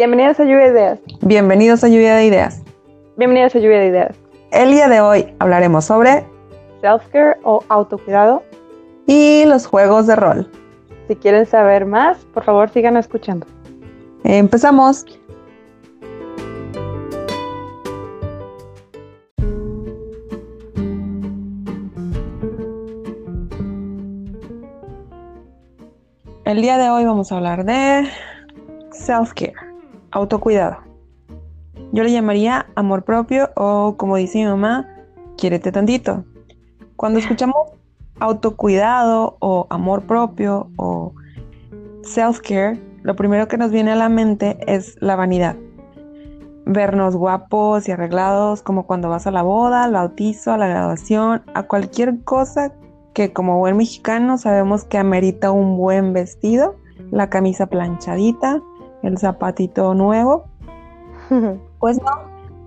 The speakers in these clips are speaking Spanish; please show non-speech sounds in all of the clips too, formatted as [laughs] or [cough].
Bienvenidos a Lluvia de Ideas. Bienvenidos a Lluvia de Ideas. Bienvenidos a Lluvia de Ideas. El día de hoy hablaremos sobre Self-care o autocuidado. y los juegos de rol. Si quieren saber más, por favor sigan escuchando. Empezamos. El día de hoy vamos a hablar de self-care, autocuidado. Yo le llamaría amor propio o como dice mi mamá, quiérete tantito. Cuando [laughs] escuchamos autocuidado o amor propio o self-care, lo primero que nos viene a la mente es la vanidad. Vernos guapos y arreglados como cuando vas a la boda, al bautizo, a la graduación, a cualquier cosa que como buen mexicano sabemos que amerita un buen vestido, la camisa planchadita, el zapatito nuevo. [laughs] Pues no,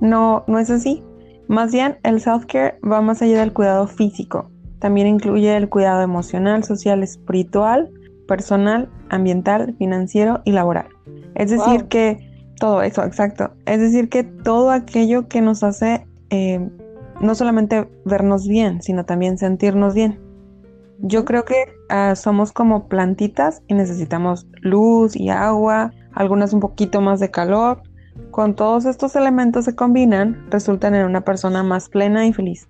no, no es así. Más bien, el self-care va más allá del cuidado físico. También incluye el cuidado emocional, social, espiritual, personal, ambiental, financiero y laboral. Es decir, Wow. que todo eso, exacto. Es decir, que todo aquello que nos hace eh, no solamente vernos bien, sino también sentirnos bien. Yo creo que ah, somos como plantitas y necesitamos luz y agua, algunas un poquito más de calor. Con todos estos elementos se combinan, resultan en una persona más plena y feliz.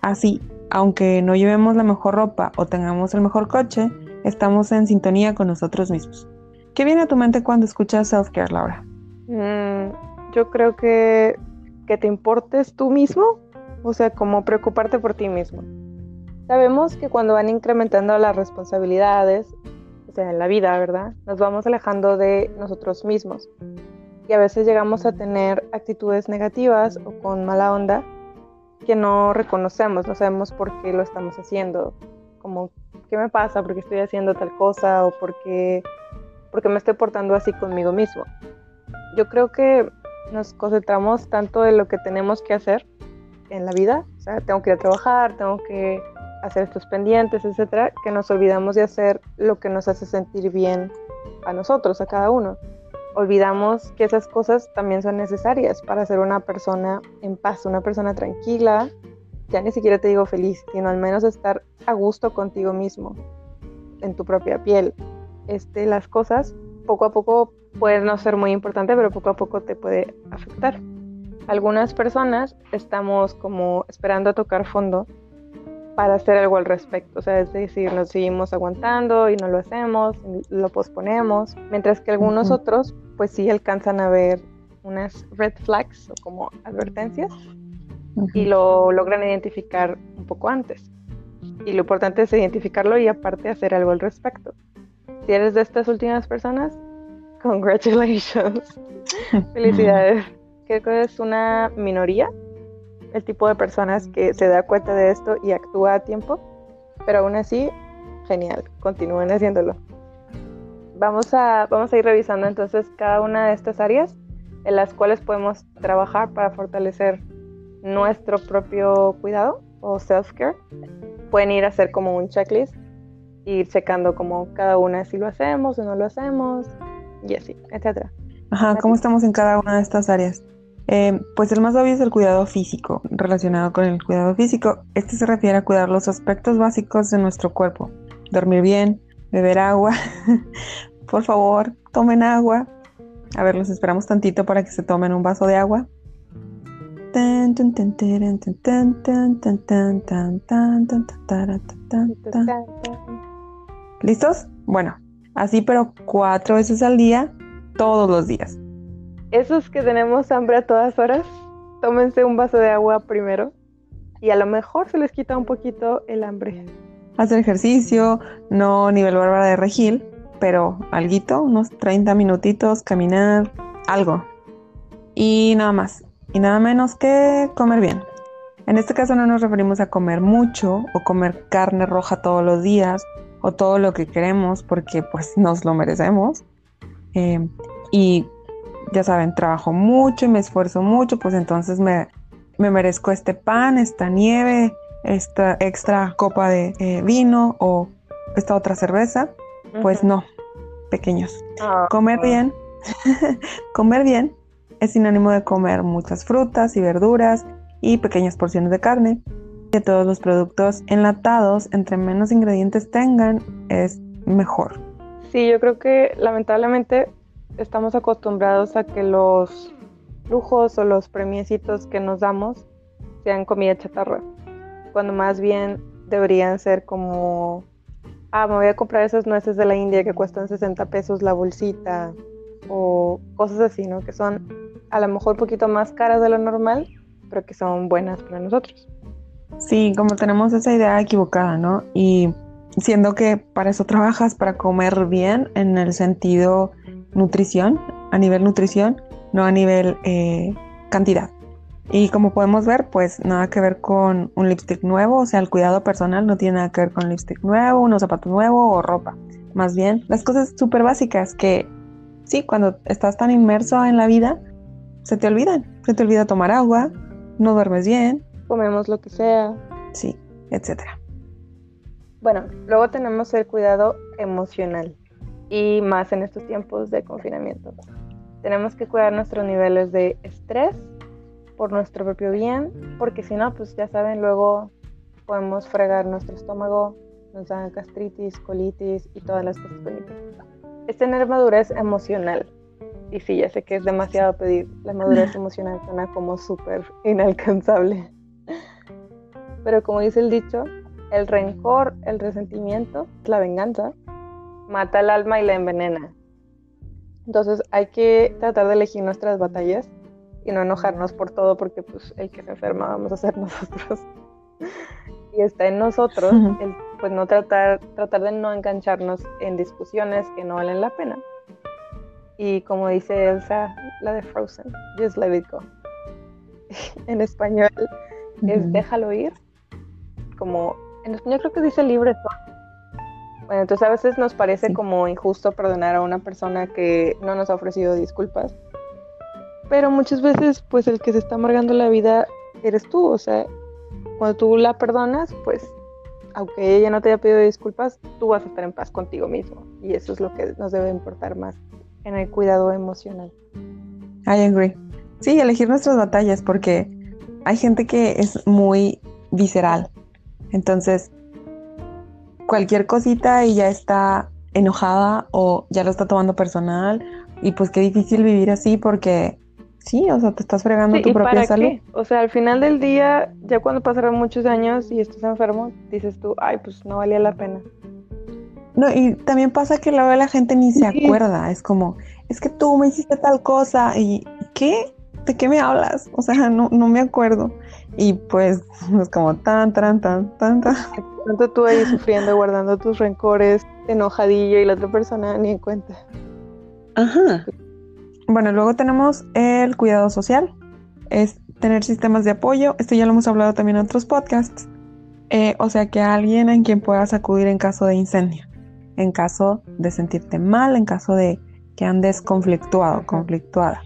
Así, aunque no llevemos la mejor ropa o tengamos el mejor coche, estamos en sintonía con nosotros mismos. ¿Qué viene a tu mente cuando escuchas self-care, Laura? Mm, yo creo que que te importes tú mismo, o sea, como preocuparte por ti mismo. Sabemos que cuando van incrementando las responsabilidades, en la vida, ¿verdad? Nos vamos alejando de nosotros mismos. Y a veces llegamos a tener actitudes negativas o con mala onda que no reconocemos, no sabemos por qué lo estamos haciendo. Como, ¿qué me pasa? ¿Por qué estoy haciendo tal cosa? ¿O por qué, por qué me estoy portando así conmigo mismo? Yo creo que nos concentramos tanto en lo que tenemos que hacer en la vida, o sea, tengo que ir a trabajar, tengo que hacer estos pendientes, etcétera, que nos olvidamos de hacer lo que nos hace sentir bien a nosotros, a cada uno. Olvidamos que esas cosas también son necesarias para ser una persona en paz, una persona tranquila, ya ni siquiera te digo feliz, sino al menos estar a gusto contigo mismo, en tu propia piel. Este, las cosas poco a poco puede no ser muy importante, pero poco a poco te puede afectar. Algunas personas estamos como esperando a tocar fondo para hacer algo al respecto, o sea, es decir, nos seguimos aguantando y no lo hacemos, lo posponemos, mientras que algunos otros pues sí alcanzan a ver unas red flags o como advertencias y lo logran identificar un poco antes. Y lo importante es identificarlo y aparte hacer algo al respecto. Si eres de estas últimas personas, congratulations. [laughs] Felicidades. Creo que es una minoría el tipo de personas que se da cuenta de esto y actúa a tiempo, pero aún así, genial, continúen haciéndolo. Vamos a, vamos a ir revisando entonces cada una de estas áreas en las cuales podemos trabajar para fortalecer nuestro propio cuidado o self-care. Pueden ir a hacer como un checklist, ir checando como cada una si lo hacemos o no lo hacemos y así, etcétera. Ajá, ¿cómo estamos en cada una de estas áreas? Pues el más obvio es el cuidado físico. Relacionado con el cuidado físico, este se refiere a cuidar los aspectos básicos de nuestro cuerpo. Dormir bien, beber agua. Por favor, tomen agua. A ver, los esperamos tantito para que se tomen un vaso de agua. ¿Listos? Bueno, así pero cuatro veces al día, todos los días. Esos que tenemos hambre a todas horas, tómense un vaso de agua primero y a lo mejor se les quita un poquito el hambre. hacer ejercicio, no nivel bárbara de regil, pero alguito, unos 30 minutitos, caminar, algo. Y nada más, y nada menos que comer bien. En este caso no nos referimos a comer mucho o comer carne roja todos los días o todo lo que queremos porque pues nos lo merecemos. Eh, y ya saben, trabajo mucho y me esfuerzo mucho, pues entonces me, me merezco este pan, esta nieve, esta extra copa de eh, vino o esta otra cerveza. Pues no, pequeños. Ah, Comer bien [laughs] comer bien es sinónimo de comer muchas frutas y verduras y pequeñas porciones de carne. De todos los productos enlatados, entre menos ingredientes tengan, es mejor. Sí, yo creo que lamentablemente estamos acostumbrados a que los lujos o los premiecitos que nos damos sean comida chatarra, cuando más bien deberían ser como, ah, me voy a comprar esas nueces de la India que cuestan 60 pesos la bolsita, o cosas así, ¿no? Que son a lo mejor un poquito más caras de lo normal, pero que son buenas para nosotros. Sí, como tenemos esa idea equivocada, ¿no? Y siendo que para eso trabajas, para comer bien en el sentido nutrición, a nivel nutrición, no a nivel eh, cantidad. Y como podemos ver, pues nada que ver con un lipstick nuevo, o sea, el cuidado personal no tiene nada que ver con un lipstick nuevo, unos zapatos nuevos o ropa. Más bien, las cosas súper básicas que sí, cuando estás tan inmerso en la vida, se te olvidan. Se te olvida tomar agua, no duermes bien. Comemos lo que sea. Sí, etcétera. Bueno, luego tenemos el cuidado emocional y más en estos tiempos de confinamiento. Tenemos que cuidar nuestros niveles de estrés por nuestro propio bien, porque si no, pues ya saben, luego podemos fregar nuestro estómago, nos dan gastritis, colitis y todas las cosas bonitas. Es tener madurez emocional. Y sí, ya sé que es demasiado pedir. La madurez [laughs] emocional suena como súper inalcanzable. Pero como dice el dicho, el rencor, el resentimiento, la venganza, mata el alma y la envenena. Entonces hay que tratar de elegir nuestras batallas y no enojarnos por todo porque pues el que se enferma vamos a ser [laughs] nosotros. y está en nosotros el, pues no tratar, tratar de no engancharnos en discusiones que no valen la pena. Y como dice Elsa, la de Frozen, just let it go. [laughs] en español es déjalo ir. Como en español creo que dice libre Bueno, entonces a veces nos parece como injusto perdonar a una persona que no nos ha ofrecido disculpas pero muchas veces, pues el que se está amargando la vida eres tú. O sea, cuando tú la perdonas, pues aunque ella no te haya pedido disculpas, tú vas a estar en paz contigo mismo. Y eso es lo que nos debe importar más en el cuidado emocional. I agree. Sí, elegir nuestras batallas porque hay gente que es muy visceral. Entonces, cualquier cosita y ya está enojada o ya lo está tomando personal. Y pues qué difícil vivir así porque Sí, o sea, te estás fregando tu propia salud. O sea, al final del día, ya cuando pasaron muchos años y estás enfermo, dices tú, ay, pues no valía la pena. No, y también pasa que luego la gente ni se acuerda. Es como, es que tú me hiciste tal cosa. ¿Y qué? ¿De qué me hablas? O sea, no, no me acuerdo. Y pues [laughs] es como tan, tan, tan, tan, tan. Tanto tú ahí sufriendo, guardando tus rencores, enojadillo y la otra persona ni en cuenta. Ajá. Bueno, luego tenemos el cuidado social, es tener sistemas de apoyo. Esto ya lo hemos hablado también en otros podcasts. Eh, o sea, que alguien en quien puedas acudir en caso de incendio, en caso de sentirte mal, en caso de que andes conflictuado, conflictuada.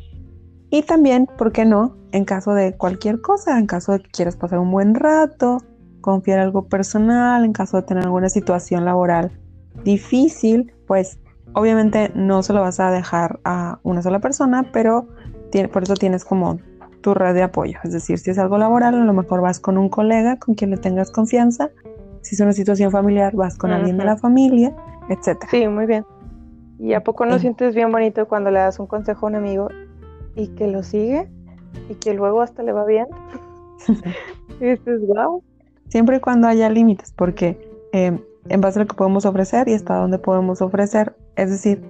Y también, ¿por qué no? En caso de cualquier cosa, en caso de que quieras pasar un buen rato, confiar algo personal, en caso de tener alguna situación laboral difícil, pues Obviamente no se lo vas a dejar a una sola persona, pero por eso tienes como tu red de apoyo. Es decir, si es algo laboral, a lo mejor vas con un colega con quien le tengas confianza. Si es una situación familiar, vas con alguien de la familia, etc. Sí, muy bien. ¿Y a poco no sientes bien bonito cuando le das un consejo a un amigo y que lo sigue y que luego hasta le va bien? [laughs] y dices, wow. Siempre y cuando haya límites, porque eh, en base a lo que podemos ofrecer y hasta dónde podemos ofrecer. Es decir,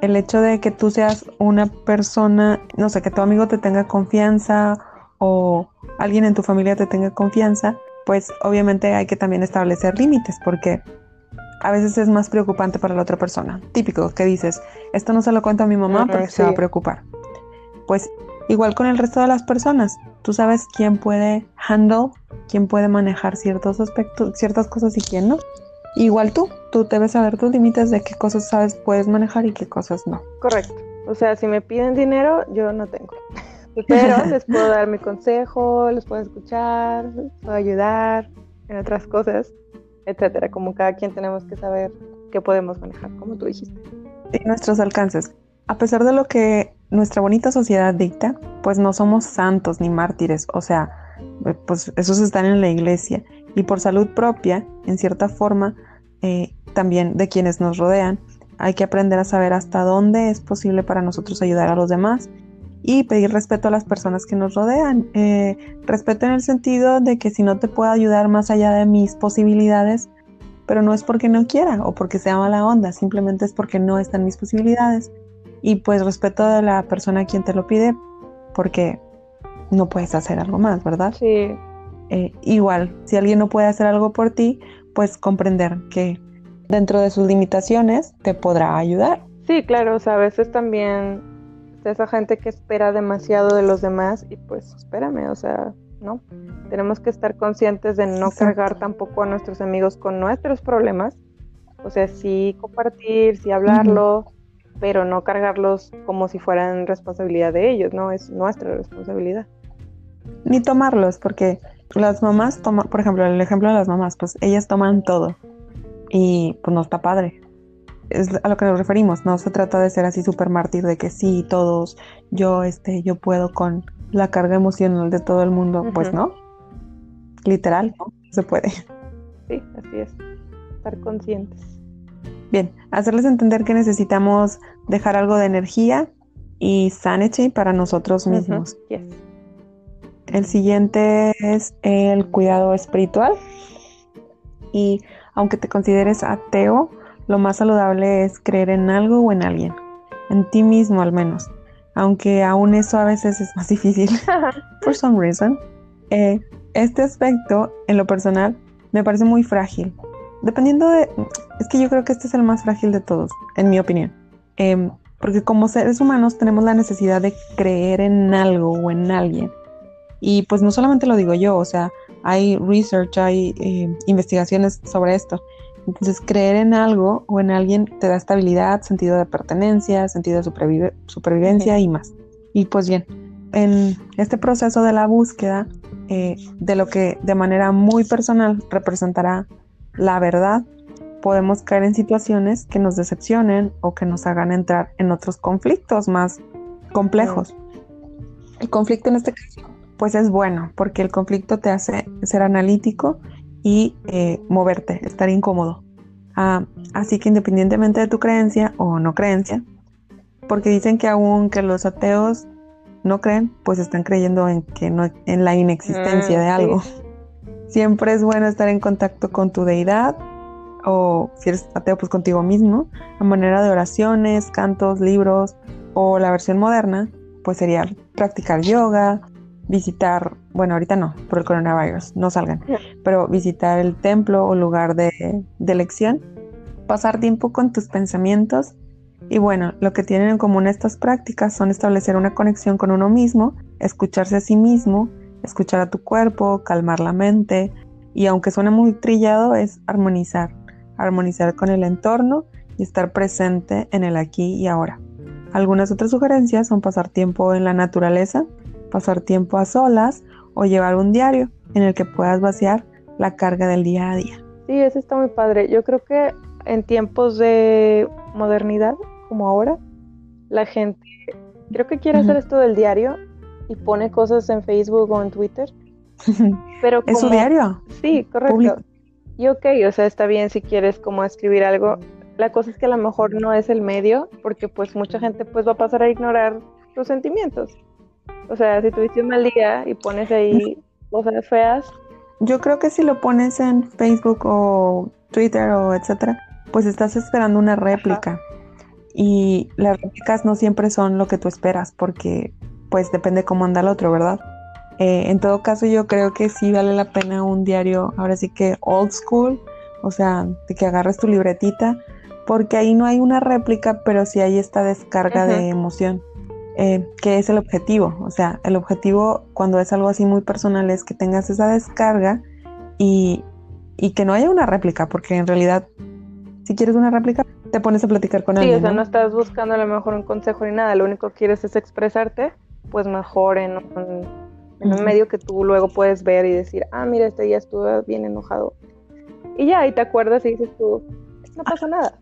el hecho de que tú seas una persona, no sé, que tu amigo te tenga confianza o alguien en tu familia te tenga confianza, pues obviamente hay que también establecer límites porque a veces es más preocupante para la otra persona. Típico que dices, esto no se lo cuento a mi mamá porque se va a preocupar. Pues igual con el resto de las personas, tú sabes quién puede handle, quién puede manejar ciertos aspectos, ciertas cosas y quién no. Igual tú, tú debes saber tus límites de qué cosas sabes puedes manejar y qué cosas no. Correcto. O sea, si me piden dinero, yo no tengo. [laughs] Pero [laughs] les puedo dar mi consejo, les puedo escuchar, les puedo ayudar en otras cosas, etcétera. Como cada quien tenemos que saber qué podemos manejar, como tú dijiste. Y nuestros alcances. a pesar de lo que nuestra bonita sociedad dicta, pues no somos santos ni mártires, o sea, eh, pues esos están en la iglesia. Y por salud propia, en cierta forma, eh, también de quienes nos rodean, hay que aprender a saber hasta dónde es posible para nosotros ayudar a los demás y pedir respeto a las personas que nos rodean. Eh, respeto en el sentido de que si no te puedo ayudar más allá de mis posibilidades, pero no es porque no quiera o porque sea mala onda, simplemente es porque no están mis posibilidades. Y pues respeto a la persona a quien te lo pide porque no puedes hacer algo más, ¿verdad? Sí. Eh, igual, si alguien no puede hacer algo por ti, pues comprender que dentro de sus limitaciones te podrá ayudar. Sí, claro, o sea, a veces también esa gente que espera demasiado de los demás y pues espérame, o sea, ¿no? Tenemos que estar conscientes de no cargar tampoco a nuestros amigos con nuestros problemas, o sea, sí compartir, sí hablarlo, pero no cargarlos como si fueran responsabilidad de ellos, ¿no? Es nuestra responsabilidad. Ni tomarlos, porque las mamás toman, por ejemplo, el ejemplo de las mamás, pues ellas toman todo y pues no está padre es a lo que nos referimos, no se trata de ser así súper mártir de que sí, todos, yo, este, yo puedo con la carga emocional de todo el mundo, pues no, literal, no se puede. Sí, así es, estar conscientes. Bien, hacerles entender que necesitamos dejar algo de energía y sanity para nosotros mismos. El siguiente es el cuidado espiritual. Y aunque te consideres ateo, lo más saludable es creer en algo o en alguien, en ti mismo al menos, aunque aún eso a veces es más [laughs] difícil, [laughs] por some reason. Eh, este aspecto, en lo personal, me parece muy frágil. Dependiendo de... Es que yo creo que este es el más frágil de todos, en mi opinión. Em, porque como seres humanos tenemos la necesidad de creer en algo o en alguien. Y pues no solamente lo digo yo, o sea, hay research, hay eh, investigaciones sobre esto. Entonces, creer en algo o en alguien te da estabilidad, sentido de pertenencia, sentido de supervivencia y más. Y pues bien, en este proceso de la búsqueda eh, de lo que de manera muy personal representará la verdad, podemos caer en situaciones que nos decepcionen o que nos hagan entrar en otros conflictos más complejos. El conflicto en este caso, pues es bueno, porque el conflicto te hace ser analítico y eh, moverte, estar incómodo. Ah, así que independientemente de tu creencia o no creencia, porque dicen que aún que los ateos no creen, pues están creyendo en que no, en la inexistencia de mm, algo. Siempre es bueno estar en contacto con tu deidad o si eres ateo pues contigo mismo, a manera de oraciones, cantos, libros o la versión moderna, pues sería practicar yoga, visitar, bueno, ahorita no, por el coronavirus, no salgan, pero visitar el templo o lugar de, de elección, pasar tiempo con tus pensamientos y bueno, lo que tienen en común estas prácticas son establecer una conexión con uno mismo, escucharse a sí mismo, escuchar a tu cuerpo, calmar la mente y aunque suene muy trillado es armonizar, armonizar con el entorno y estar presente en el aquí y ahora. Algunas otras sugerencias son pasar tiempo en la naturaleza, pasar tiempo a solas o llevar un diario en el que puedas vaciar la carga del día a día. Sí, eso está muy padre. Yo creo que en tiempos de modernidad, como ahora, la gente creo que quiere hacer esto del diario y pone cosas en Facebook o en Twitter. [laughs] Pero ¿Es su diario? Sí, correcto. Y ok, o sea, está bien si quieres como escribir algo. La cosa es que a lo mejor no es el medio, porque pues mucha gente pues va a pasar a ignorar tus sentimientos. O sea, si tuviste un mal día y pones ahí [laughs] cosas feas. Yo creo que si lo pones en Facebook o Twitter o etcétera, pues estás esperando una réplica. Y las réplicas no siempre son lo que tú esperas, porque pues depende cómo anda el otro, ¿verdad? Eh, en todo caso, yo creo que sí vale la pena un diario, ahora sí que old school, o sea, de que agarres tu libretita, porque ahí no hay una réplica, pero sí hay esta descarga de emoción. Eh, que es el objetivo. O sea, el objetivo cuando es algo así muy personal es que tengas esa descarga y, que no haya una réplica, porque en realidad, si quieres una réplica, te pones a platicar con alguien. Sí, o sea, ¿no? estás buscando a lo mejor un consejo ni nada, lo único que quieres es expresarte, pues mejor en un, en un medio que tú luego puedes ver y decir, ah, mira, este día estuve bien enojado. Y ya, ahí te acuerdas y dices tú, no pasa nada.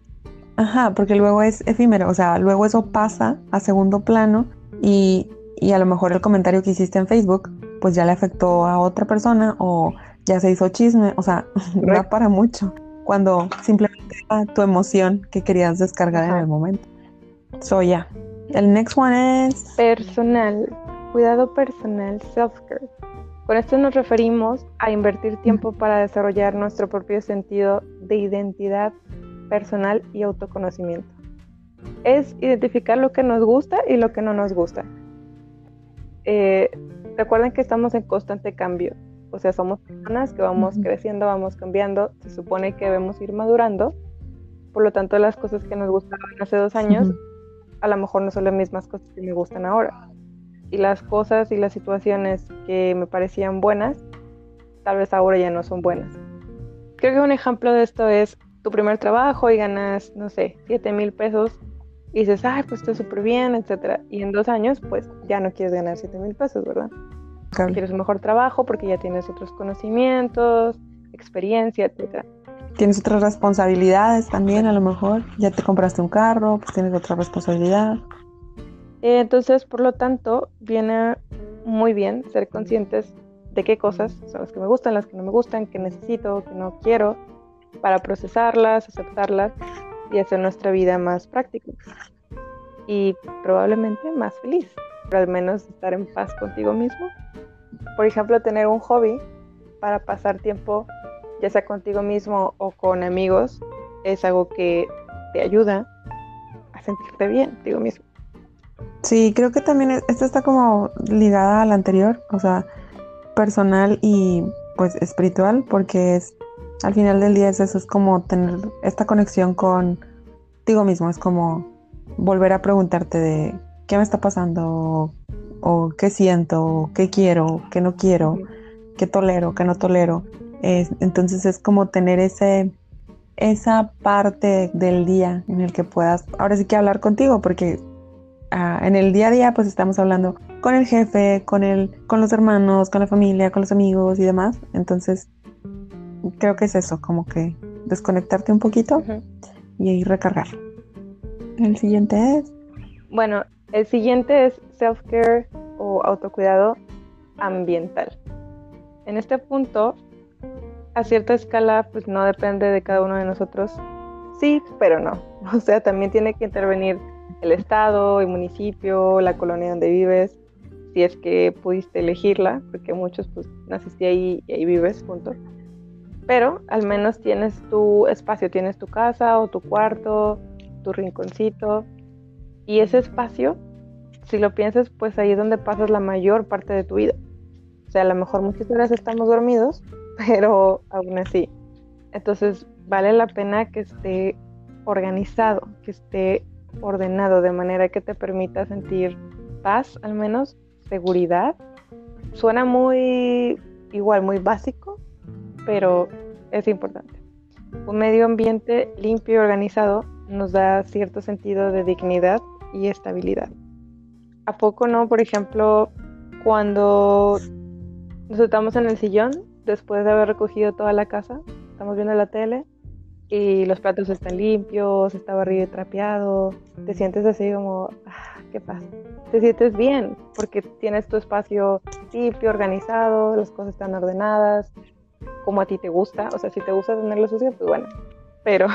Ajá, porque luego es efímero, o sea, luego eso pasa a segundo plano y, y a lo mejor el comentario que hiciste en Facebook pues ya le afectó a otra persona o ya se hizo chisme, o sea, [laughs] no para mucho cuando simplemente era tu emoción que querías descargar en el momento. So, ya. El next one es personal, cuidado personal, self-care. Con esto nos referimos a invertir tiempo para desarrollar nuestro propio sentido de identidad personal y autoconocimiento. Es identificar lo que nos gusta y lo que no nos gusta. Eh, recuerden que estamos en constante cambio. O sea, somos personas que vamos creciendo, vamos cambiando. Se supone que debemos ir madurando. Por lo tanto, las cosas que nos gustaban hace dos años, a lo mejor no son las mismas cosas que me gustan ahora. Y las cosas y las situaciones que me parecían buenas, tal vez ahora ya no son buenas. Creo que un ejemplo de esto es tu primer trabajo y ganas, no sé, 7 mil pesos y dices, ay, pues está súper bien, etcétera. Y en dos años, pues ya no quieres ganar 7 mil pesos, ¿verdad? Quieres un mejor trabajo porque ya tienes otros conocimientos, experiencia, etcétera. Tienes otras responsabilidades también, a lo mejor. Ya te compraste un carro, pues tienes otra responsabilidad. Entonces, por lo tanto, viene muy bien ser conscientes de qué cosas son las que me gustan, las que no me gustan, que necesito, que no quiero, para procesarlas, aceptarlas y hacer nuestra vida más práctica y probablemente más feliz, pero al menos estar en paz contigo mismo. Por ejemplo, tener un hobby para pasar tiempo, ya sea contigo mismo o con amigos, es algo que te ayuda a sentirte bien contigo mismo. Sí, creo que también esto está como ligada a la anterior, o sea, personal y pues espiritual, porque es al final del día es eso, es como tener esta conexión contigo mismo, es como volver a preguntarte de qué me está pasando, o, qué siento, qué quiero, qué no quiero, qué tolero, qué no tolero. Entonces es como tener ese, esa parte del día en el que puedas, ahora sí que hablar contigo, porque ah, en el día a día pues estamos hablando con el jefe, con el, con los hermanos, con la familia, con los amigos y demás. Entonces creo que es eso, como que desconectarte un poquito y ahí recargar. El siguiente es. Bueno, el siguiente es self-care o autocuidado ambiental. En este punto, a cierta escala, pues no depende de cada uno de nosotros. Sí, pero no. [laughs] O sea, también tiene que intervenir el estado, el municipio, la colonia donde vives, si es que pudiste elegirla, porque muchos pues naciste ahí y ahí vives, punto pero al menos tienes tu espacio, tienes tu casa o tu cuarto, tu rinconcito. Y ese espacio, si lo piensas, pues ahí es donde pasas la mayor parte de tu vida. O sea, a lo mejor muchas horas estamos dormidos, pero aún así. Entonces, vale la pena que esté organizado, que esté ordenado de manera que te permita sentir paz, al menos seguridad. Suena muy igual, muy básico, pero es importante. Un medio ambiente limpio y organizado nos da cierto sentido de dignidad y estabilidad. ¿A poco no? Por ejemplo, cuando nos estamos en el sillón, después de haber recogido toda la casa, estamos viendo la tele y los platos están limpios, está barrido y trapeado, te sientes así como, ah, qué pasa. Te sientes bien porque tienes tu espacio limpio, organizado, las cosas están ordenadas, como a ti te gusta. O sea, si te gusta tenerlo sucio, pues bueno. Pero.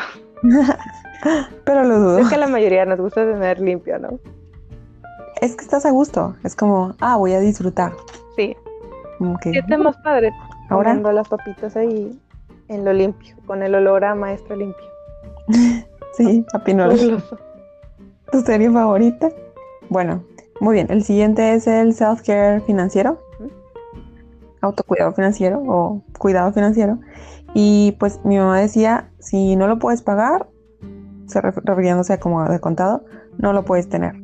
[laughs] Pero lo dudo. Es que a la mayoría nos gusta tener limpio, ¿no? Es que estás a gusto. Es como, ah, voy a disfrutar. Sí. Okay. ¿Qué más padre? Ahora. las papitas ahí en lo limpio, con el olor a maestro limpio. [laughs] sí, a [laughs] ¿Tu serie favorita? Bueno, muy bien. El siguiente es el self-care financiero autocuidado financiero o cuidado financiero. Y pues mi mamá decía, si no lo puedes pagar, se refiriéndose a como de contado, no lo puedes tener.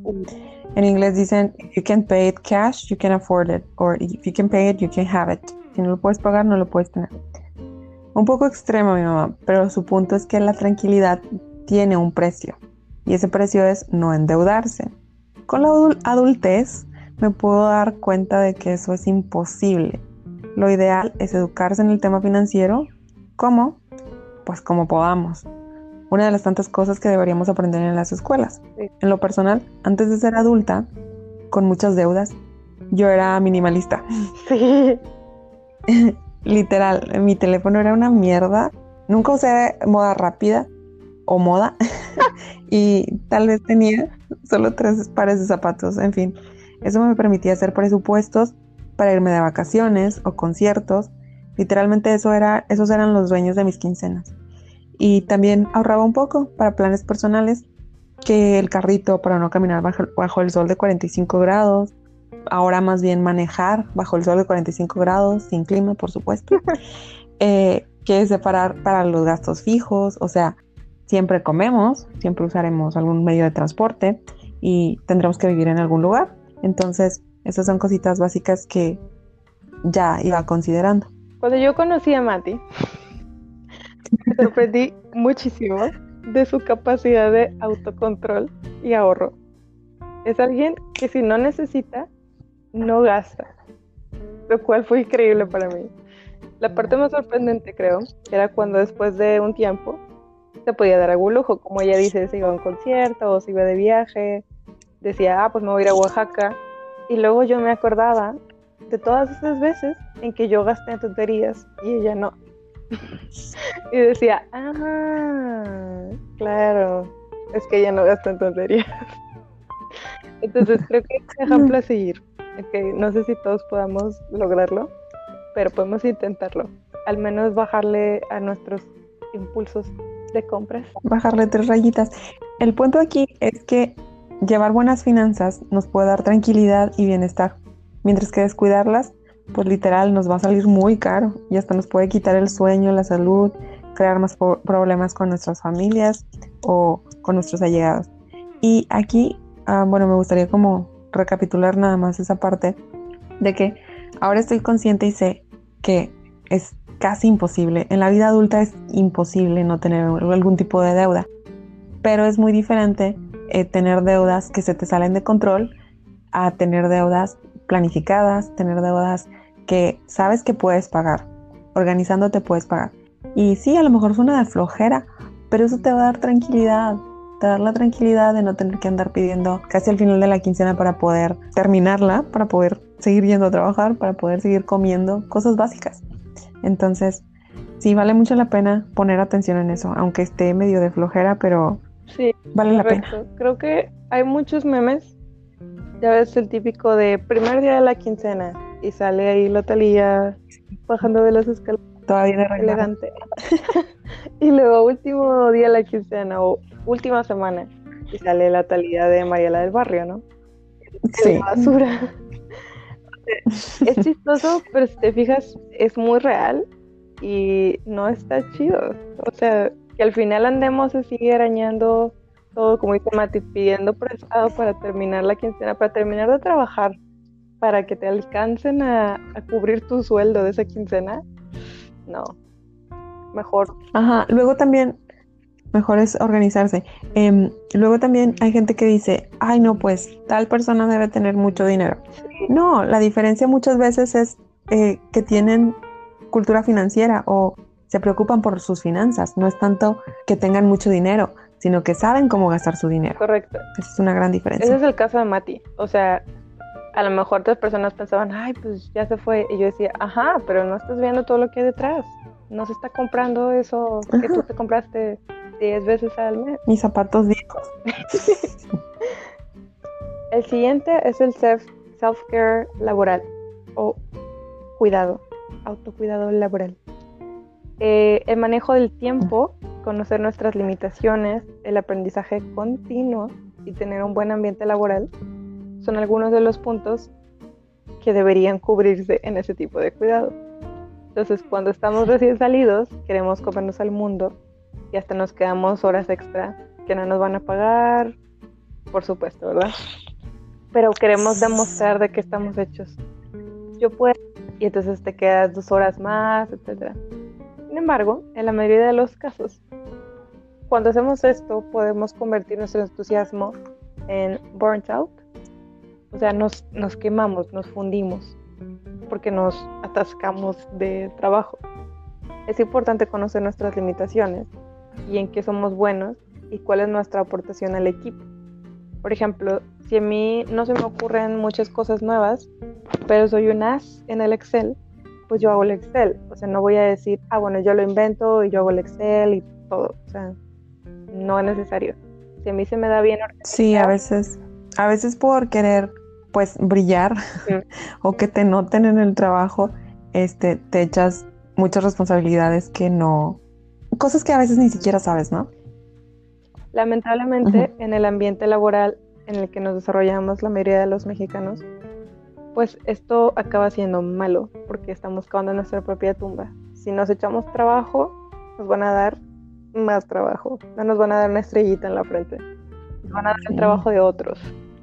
En inglés dicen, you can pay it cash, you can afford it, or if you can pay it, you can have it. Si no lo puedes pagar, no lo puedes tener. Un poco extremo mi mamá, pero su punto es que la tranquilidad tiene un precio y ese precio es no endeudarse. Con la adultez me puedo dar cuenta de que eso es imposible lo ideal es educarse en el tema financiero. ¿Cómo? Pues como podamos. una de las tantas cosas que deberíamos aprender en las escuelas. En lo personal, antes de ser adulta, con muchas deudas, yo era minimalista. Sí. [laughs] Literal, mi teléfono era una mierda. Nunca usé moda rápida o moda. [laughs] y tal vez tenía solo tres pares de zapatos. En fin, eso me permitía hacer presupuestos para irme de vacaciones o conciertos. Literalmente eso era, esos eran los dueños de mis quincenas. Y también ahorraba un poco para planes personales, que el carrito para no caminar bajo, bajo el sol de 45 grados, ahora más bien manejar bajo el sol de 45 grados, sin clima, por supuesto, [laughs] eh, que separar para los gastos fijos, o sea, siempre comemos, siempre usaremos algún medio de transporte y tendremos que vivir en algún lugar. Entonces, esas son cositas básicas que ya iba considerando. Cuando yo conocí a Mati, me sorprendí muchísimo de su capacidad de autocontrol y ahorro. Es alguien que si no necesita, no gasta, lo cual fue increíble para mí. La parte más sorprendente, creo, era cuando después de un tiempo se podía dar algún lujo, como ella dice, se iba a un concierto o se iba de viaje, decía, ah, pues me voy a ir a Oaxaca, y luego yo me acordaba de todas esas veces en que yo gasté en tonterías y ella no. [laughs] y decía, ah, claro, es que ella no gasta en tonterías. [laughs] Entonces creo que es ejemplo a seguir. Okay, no sé si todos podamos lograrlo, pero podemos intentarlo. Al menos bajarle a nuestros impulsos de compras. Bajarle tres rayitas. El punto aquí es que llevar buenas finanzas nos puede dar tranquilidad y bienestar, mientras que descuidarlas, pues literal nos va a salir muy caro y hasta nos puede quitar el sueño, la salud, crear más problemas con nuestras familias o con nuestros allegados. Y aquí, ah, bueno, me gustaría como recapitular nada más esa parte de que ahora estoy consciente y sé que es casi imposible. En la vida adulta es imposible no tener algún tipo de deuda, pero es muy diferente eh, tener deudas que se te salen de control a tener deudas planificadas, tener deudas que sabes que puedes pagar. Organizándote puedes pagar. Y sí, a lo mejor suena de flojera, pero eso te va a dar tranquilidad. Te la tranquilidad de no tener que andar pidiendo casi al final de la quincena para poder terminarla, para poder seguir yendo a trabajar, para poder seguir comiendo cosas básicas. Entonces, sí, vale mucho la pena poner atención en eso, aunque esté medio de flojera, pero sí, vale correcto. la pena. Creo que hay muchos memes. Ya ves el típico de primer día de la quincena y sale ahí la talía bajando de las escaleras. Todavía elegante. [laughs] [laughs] y luego último día de la quincena o última semana y sale la talía de Mariela del Barrio, ¿no? Sí. La basura. es chistoso, pero si te fijas, es muy real y no está chido. O sea, que al final andemos así arañando todo, como dice Mati, pidiendo prestado para terminar la quincena, para terminar de trabajar, para que te alcancen a, a cubrir tu sueldo de esa quincena. No, mejor. Ajá, luego también, mejor es organizarse. Em, luego también hay gente que dice, ay no, pues tal persona debe tener mucho dinero. No, la diferencia muchas veces es eh, que tienen cultura financiera o se preocupan por sus finanzas. No es tanto que tengan mucho dinero, sino que saben cómo gastar su dinero. Correcto. Esa es una gran Ese diferencia. es el caso de Mati. O sea, a lo mejor otras personas pensaban, ay, pues ya se fue. Y yo decía, ajá, pero no estás viendo todo lo que hay detrás. No se está comprando eso que tú te compraste 10 veces al mes. Mis zapatos viejos. [laughs] El siguiente es el self- self-care laboral o cuidado, autocuidado laboral. Eh, el manejo del tiempo, conocer nuestras limitaciones, el aprendizaje continuo y tener un buen ambiente laboral son algunos de los puntos que deberían cubrirse en ese tipo de cuidado. Entonces, cuando estamos recién salidos, queremos comernos al mundo y hasta nos quedamos horas extra que no nos van a pagar, por supuesto, ¿verdad? Pero queremos demostrar de qué estamos hechos. Yo puedo, y entonces te quedas dos horas más, etcétera. Sin embargo, en la mayoría de los casos, cuando hacemos esto, podemos convertir nuestro entusiasmo en burnt out. O sea, nos, nos quemamos, nos fundimos, porque nos atascamos de trabajo. Es importante conocer nuestras limitaciones y en qué somos buenos y cuál es nuestra aportación al equipo. Por ejemplo, si a mí no se me ocurren muchas cosas nuevas, pero soy un as en el Excel, pues yo hago el Excel. O sea, no voy a decir, ah, bueno, yo lo invento y yo hago el Excel y todo. O sea, no es necesario. Si a mí se me da bien Sí, a veces, a veces por querer, pues, brillar [laughs] o que te noten en el trabajo, este, te echas muchas responsabilidades que no, cosas que a veces ni siquiera sabes, ¿no? Lamentablemente, en el ambiente laboral en el que nos desarrollamos la mayoría de los mexicanos, pues esto acaba siendo malo porque estamos cavando nuestra propia tumba. Si nos echamos trabajo, nos van a dar más trabajo, no nos van a dar una estrellita en la frente, nos van a dar el trabajo de otros,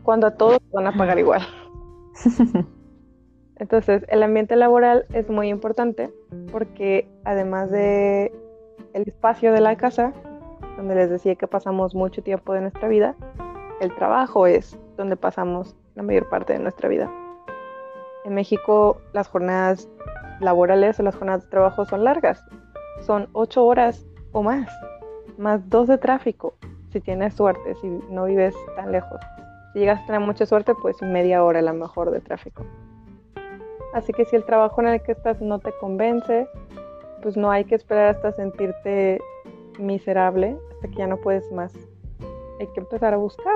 cuando a todos van a pagar igual. [laughs] Entonces, el ambiente laboral es muy importante porque además de el espacio de la casa, donde les decía que pasamos mucho tiempo de nuestra vida, el trabajo es donde pasamos la mayor parte de nuestra vida. En México las jornadas laborales o las jornadas de trabajo son largas, son ocho horas o más, más dos de tráfico, si tienes suerte, si no vives tan lejos. Si llegas a tener mucha suerte, pues media hora a lo mejor de tráfico. Así que si el trabajo en el que estás no te convence, pues no hay que esperar hasta sentirte miserable, hasta que ya no puedes más. Hay que empezar a buscar.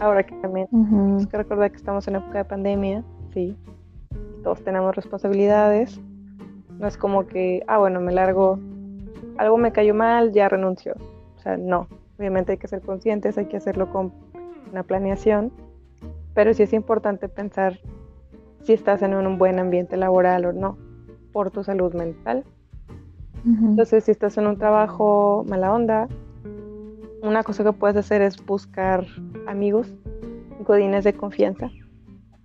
Ahora que también hay que recordar que estamos en época de pandemia, sí, todos tenemos responsabilidades. No es como que, ah, bueno, me largo, algo me cayó mal, ya renuncio. O sea, no. Obviamente hay que ser conscientes, hay que hacerlo con una planeación, pero sí es importante pensar si estás en un buen ambiente laboral o no, por tu salud mental. Entonces, si estás en un trabajo mala onda, una cosa que puedes hacer es buscar amigos, godines de confianza,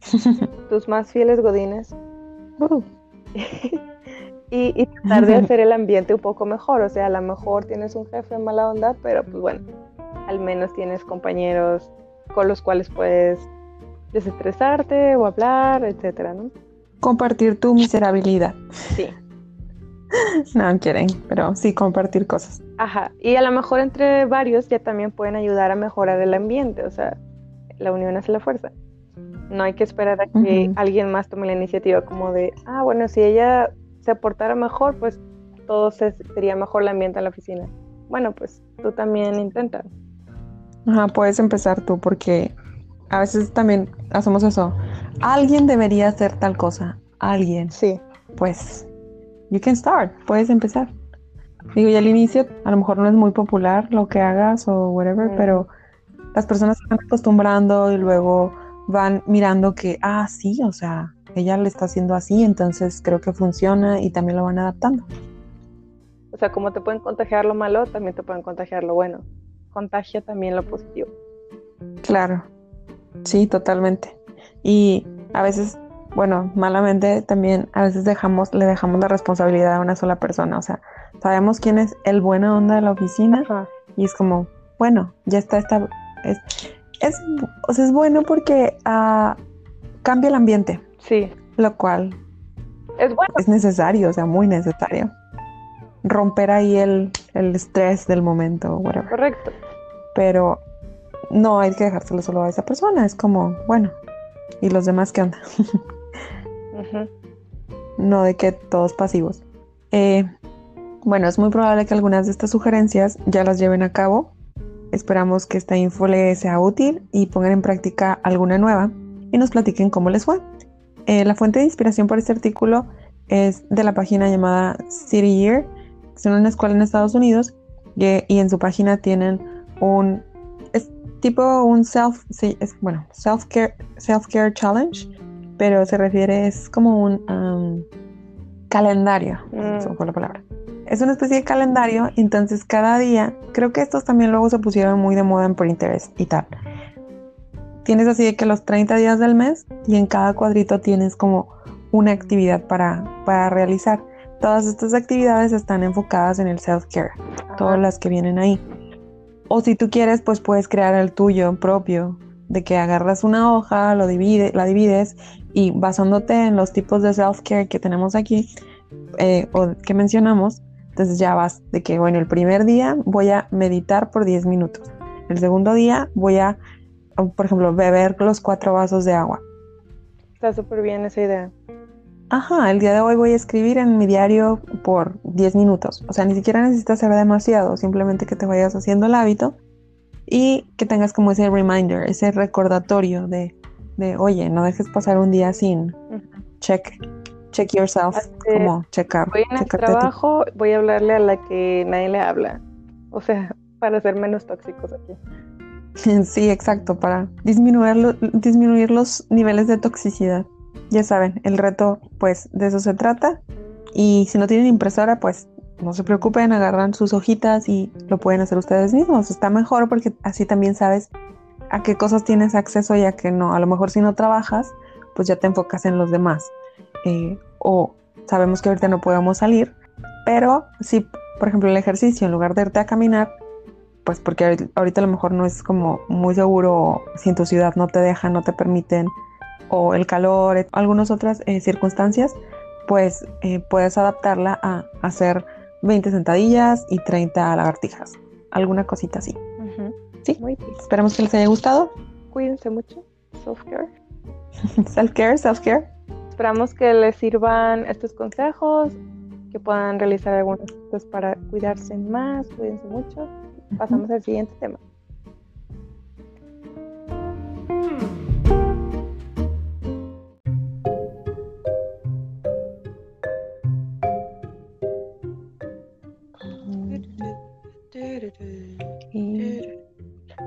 [laughs] tus más fieles godines, uh. [laughs] y, tratar de [laughs] hacer el ambiente un poco mejor. O sea, a lo mejor tienes un jefe mala onda, pero pues bueno, al menos tienes compañeros con los cuales puedes desestresarte o hablar, etcétera, ¿no? Compartir tu miserabilidad. Sí. [laughs] no quieren, pero sí compartir cosas. Ajá, y a lo mejor entre varios ya también pueden ayudar a mejorar el ambiente, o sea, la unión hace la fuerza. No hay que esperar a que alguien más tome la iniciativa como de, ah, bueno, si ella se aportara mejor, pues todo sería mejor el ambiente en la oficina. Bueno, pues tú también intenta. Ajá, puedes empezar tú porque a veces también hacemos eso. Alguien debería hacer tal cosa. Alguien. Sí. Pues, you can start. Puedes empezar. Digo, y al inicio a lo mejor no es muy popular lo que hagas o whatever, mm. pero las personas se van acostumbrando y luego van mirando que, ah, sí, o sea, ella le está haciendo así, entonces creo que funciona y también lo van adaptando. O sea, como te pueden contagiar lo malo, también te pueden contagiar lo bueno. Contagia también lo positivo. Claro. Sí, totalmente. Y a veces, bueno, malamente también a veces dejamos, le dejamos la responsabilidad a una sola persona. O sea, sabemos quién es el buena onda de la oficina y es como, bueno, ya está esta. Es, es, o sea, es bueno porque uh, cambia el ambiente. Sí. Lo cual es bueno. Es necesario, o sea, muy necesario. Romper ahí el, el estrés del momento, whatever. Correcto. Pero no hay que dejárselo solo a esa persona. Es como, bueno, ¿y los demás qué onda? No de que todos pasivos. Eh, bueno, es muy probable que algunas de estas sugerencias ya las lleven a cabo. Esperamos que esta info les sea útil y pongan en práctica alguna nueva y nos platiquen cómo les fue. Eh, la fuente de inspiración para este artículo es de la página llamada City Year, que es una escuela en Estados Unidos y en su página tienen un tipo un self, sí, es, bueno, self-care self -care challenge, pero se refiere, es como un um, calendario, mm. fue la palabra. Es una especie de calendario, entonces cada día, creo que estos también luego se pusieron muy de moda en Pinterest y tal. Tienes así de que los 30 días del mes y en cada cuadrito tienes como una actividad para, para realizar. Todas estas actividades están enfocadas en el self-care, todas las que vienen ahí. O si tú quieres, pues puedes crear el tuyo propio, de que agarras una hoja, lo divide, la divides y basándote en los tipos de self-care que tenemos aquí eh, o que mencionamos, Entonces ya vas de que, bueno, el primer día voy a meditar por 10 minutos. El segundo día voy a, por ejemplo, beber los cuatro vasos de agua. Está súper bien esa idea. Ajá, el día de hoy voy a escribir en mi diario por 10 minutos. O sea, ni siquiera necesitas hacer demasiado, simplemente que te vayas haciendo el hábito y que tengas como ese reminder, ese recordatorio de, de oye, no dejes pasar un día sin check, check yourself, como checar. Voy en el trabajo, voy a hablarle a la que nadie le habla. O sea, [laughs] para ser menos tóxicos aquí. [laughs] Sí, exacto, para disminuir, disminuir los niveles de toxicidad. Ya saben, el reto pues de eso se trata. Y si no tienen impresora, pues no se preocupen, agarran sus hojitas y lo pueden hacer ustedes mismos. Está mejor porque así también sabes a qué cosas tienes acceso y a qué no. A lo mejor si no trabajas, pues ya te enfocas en los demás. Eh, o sabemos que ahorita no podemos salir, pero si, por ejemplo, el ejercicio, en lugar de irte a caminar, pues porque ahorita a lo mejor no es como muy seguro si en tu ciudad no te dejan, no te permiten, o el calor, algunas otras eh, circunstancias, pues eh, puedes adaptarla a hacer 20 sentadillas y 30 lagartijas. Alguna cosita así. Sí, Muy bien. esperemos que les haya gustado. Cuídense mucho. Self-care. [laughs] self-care, self-care. Esperamos que les sirvan estos consejos, que puedan realizar algunos cosas para cuidarse más. Cuídense mucho. Pasamos al siguiente tema.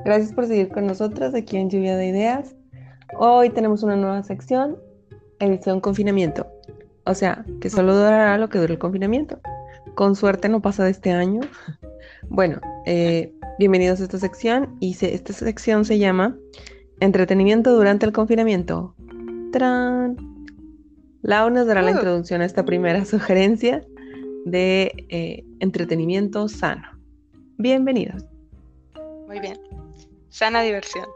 Gracias por seguir con nosotros aquí en Lluvia de Ideas. Hoy tenemos una nueva sección, edición confinamiento. O sea, que solo durará lo que dure el confinamiento. Con suerte no pasa de este año. [laughs] Bueno, eh, bienvenidos a esta sección y esta sección se llama Entretenimiento durante el confinamiento. ¡Tran! Lau nos dará la uh. introducción a esta primera [laughs] sugerencia de eh, entretenimiento sano. Bienvenidos. Muy bien. Sana diversión.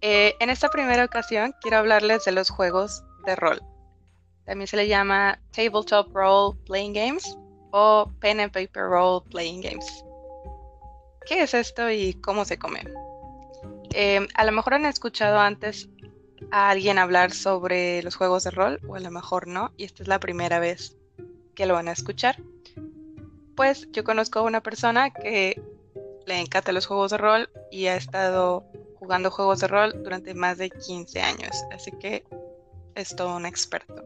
Eh, en esta primera ocasión quiero hablarles de los juegos de rol. También se le llama Tabletop Role Playing Games o Pen and Paper Role Playing Games. ¿Qué es esto y cómo se come? Eh, a lo mejor han escuchado antes a alguien hablar sobre los juegos de rol, o a lo mejor no, y esta es la primera vez que lo van a escuchar. Pues yo conozco a una persona que le encanta los juegos de rol y ha estado jugando juegos de rol durante más de 15 años, así que es todo un experto.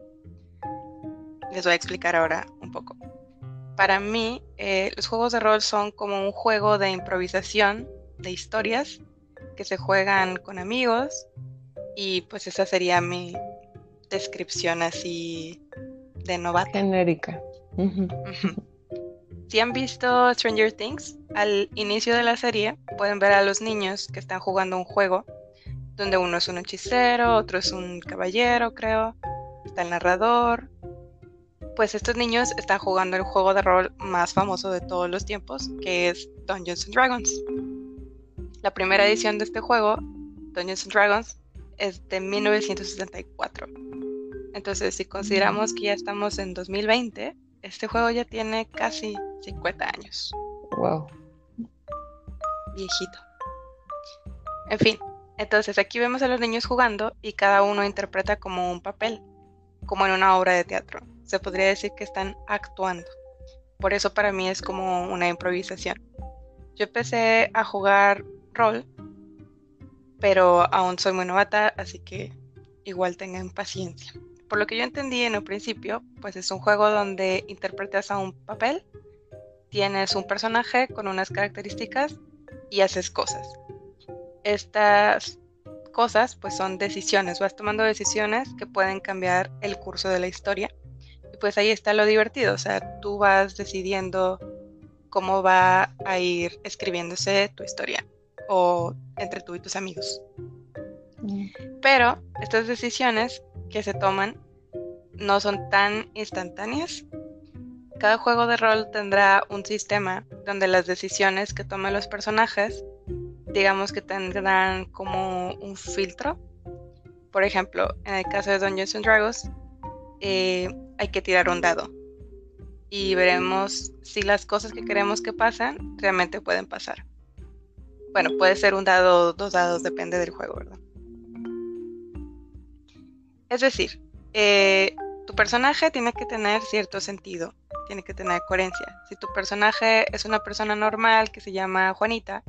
Les voy a explicar ahora un poco. Para mí, eh, los juegos de rol son como un juego de improvisación de historias que se juegan con amigos y pues esa sería mi descripción así de novata. Genérica. Si han visto Stranger Things, al inicio de la serie pueden ver a los niños que están jugando un juego donde uno es un hechicero, otro es un caballero, creo, está el narrador. Pues estos niños están jugando el juego de rol más famoso de todos los tiempos, que es Dungeons Dragons. La primera edición de este juego, Dungeons Dragons, es de 1964. Entonces, si consideramos que ya estamos en 2020, este juego ya tiene casi 50 años. Wow. Viejito. En fin, entonces aquí vemos a los niños jugando y cada uno interpreta como un papel, como en una obra de teatro. Se podría decir que están actuando. Por eso para mí es como una improvisación. Yo empecé a jugar rol, pero aún soy muy novata, así que igual tengan paciencia. Por lo que yo entendí en un principio, pues es un juego donde interpretas a un papel, tienes un personaje con unas características y haces cosas. Estas cosas pues son decisiones, vas tomando decisiones que pueden cambiar el curso de la historia. Y pues ahí está lo divertido, o sea, tú vas decidiendo cómo va a ir escribiéndose tu historia o entre tú y tus amigos. Mm. Pero estas decisiones que se toman no son tan instantáneas. Cada juego de rol tendrá un sistema donde las decisiones que tomen los personajes, digamos que tendrán como un filtro. Por ejemplo, en el caso de Dungeons and Dragons, eh, hay que tirar un dado. y veremos si las cosas que queremos que pasen realmente pueden pasar. Bueno, puede ser un dado, dos dados, depende del juego, ¿verdad? Es decir, eh, tu personaje tiene que tener cierto sentido, tiene que tener coherencia. Si tu personaje es una persona normal que se llama Juanita,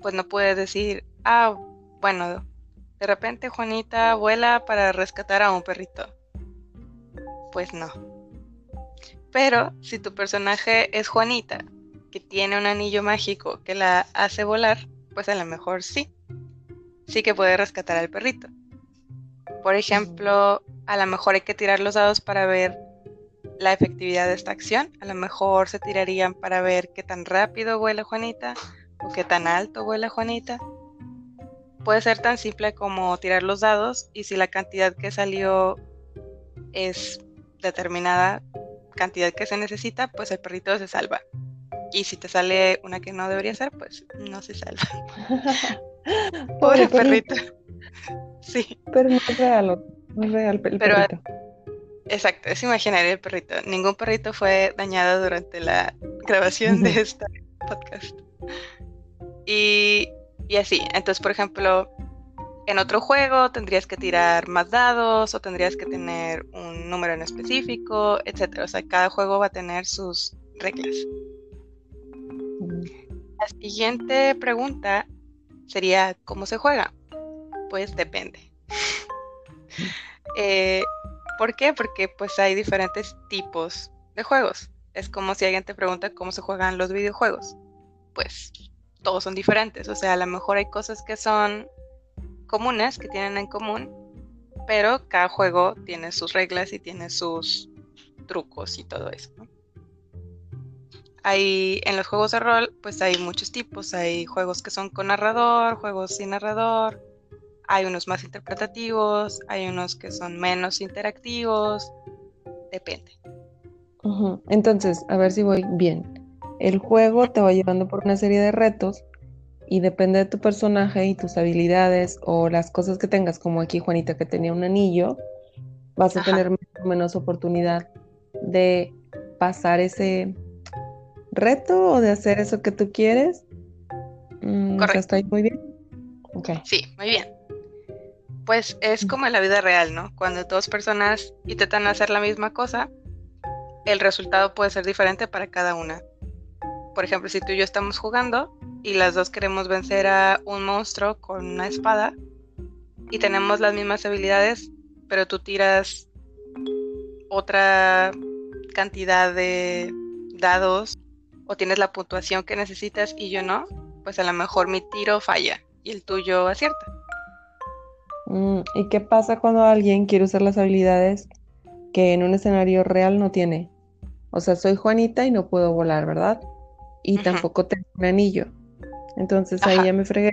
pues no puedes decir, ah, bueno, de repente Juanita vuela para rescatar a un perrito. Pues no. Pero si tu personaje es Juanita, que tiene un anillo mágico que la hace volar, pues a lo mejor sí. Sí que puede rescatar al perrito. Por ejemplo, a lo mejor hay que tirar los dados para ver la efectividad de esta acción. A lo mejor se tirarían para ver qué tan rápido vuela Juanita o qué tan alto vuela Juanita. Puede ser tan simple como tirar los dados y si la cantidad que salió es determinada cantidad que se necesita, pues el perrito se salva. Y si te sale una que no debería ser, pues no se salva. [laughs] Pobre perrito. Sí. Pero no es real, no es real el perrito. Exacto, es imaginario el perrito. Ningún perrito fue dañado durante la grabación de este podcast. Y, y así, entonces, por ejemplo, en otro juego tendrías que tirar más dados o tendrías que tener un número en específico, etc. O sea, cada juego va a tener sus reglas. La siguiente pregunta sería, ¿cómo se juega? Pues depende. Eh, ¿Por qué? Porque pues hay diferentes tipos de juegos. Es como si alguien te pregunta cómo se juegan los videojuegos. Pues todos son diferentes. O sea, a lo mejor hay cosas que son comunes que tienen en común, pero cada juego tiene sus reglas y tiene sus trucos y todo eso. Hay, en los juegos de rol, pues hay muchos tipos. Hay juegos que son con narrador, juegos sin narrador. Hay unos más interpretativos, hay unos que son menos interactivos. Depende. Entonces, a ver si voy bien. El juego te va llevando por una serie de retos y depende de tu personaje y tus habilidades o las cosas que tengas, como aquí Juanita que tenía un anillo, vas a tener menos oportunidad de pasar ese reto o de hacer eso que tú quieres. Mm, Correcto. ¿Está ahí muy bien? Okay. Sí, muy bien. Pues es como en la vida real, ¿no? Cuando dos personas intentan hacer la misma cosa, el resultado puede ser diferente para cada una. Por ejemplo, si tú y yo estamos jugando, y las dos queremos vencer a un monstruo con una espada y tenemos las mismas habilidades, pero tú tiras otra cantidad de dados o tienes la puntuación que necesitas y yo no, pues a lo mejor mi tiro falla y el tuyo acierta. Mm, ¿Y qué pasa cuando alguien quiere usar las habilidades que en un escenario real no tiene? O sea, soy Juanita y no puedo volar, ¿verdad? Y tampoco tengo un anillo. Entonces ahí ya me fregué.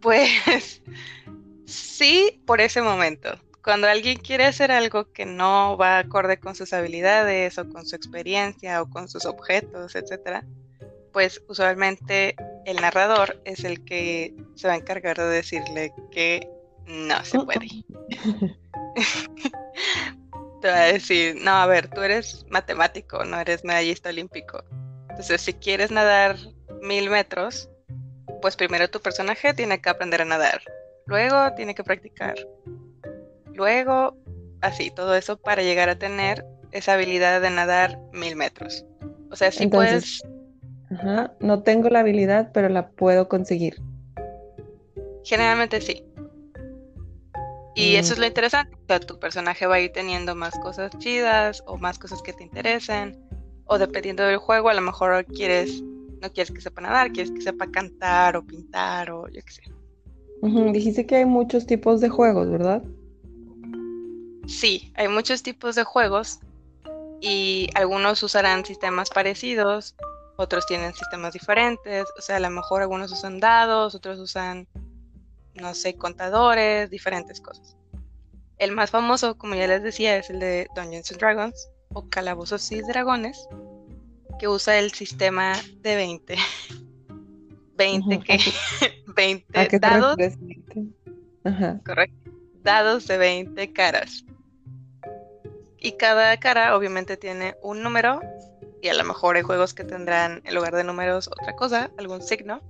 Pues sí, por ese momento. Cuando alguien quiere hacer algo que no va acorde con sus habilidades o con su experiencia o con sus objetos, etcétera, pues usualmente el narrador es el que se va a encargar de decirle que no se puede. [laughs] Te va a decir, no, a ver, tú eres matemático, no eres medallista olímpico. Entonces, si quieres nadar mil metros, pues primero tu personaje tiene que aprender a nadar, luego tiene que practicar, luego así, todo eso para llegar a tener esa habilidad de nadar mil metros. O sea, si puedes... Ajá, no tengo la habilidad, pero la puedo conseguir. Generalmente sí. Y eso es mm. lo interesante. O sea, tu personaje va a ir teniendo más cosas chidas o más cosas que te interesen. O dependiendo del juego, a lo mejor quieres no quieres que sepa nadar, quieres que sepa cantar o pintar o yo qué sé. Dijiste que hay muchos tipos de juegos, ¿verdad? Sí, hay muchos tipos de juegos y algunos usarán sistemas parecidos, otros tienen sistemas diferentes, o sea, a lo mejor algunos usan dados, otros usan, no sé, contadores, diferentes cosas. El más famoso, como ya les decía, es el de Dungeons and Dragons o Calabozos y Dragones, que usa el sistema de 20. 20 [laughs] que 20 [laughs] dados. Correcto. Dados de 20 caras. Y cada cara obviamente tiene un número y a lo mejor hay juegos que tendrán en lugar de números otra cosa, algún signo.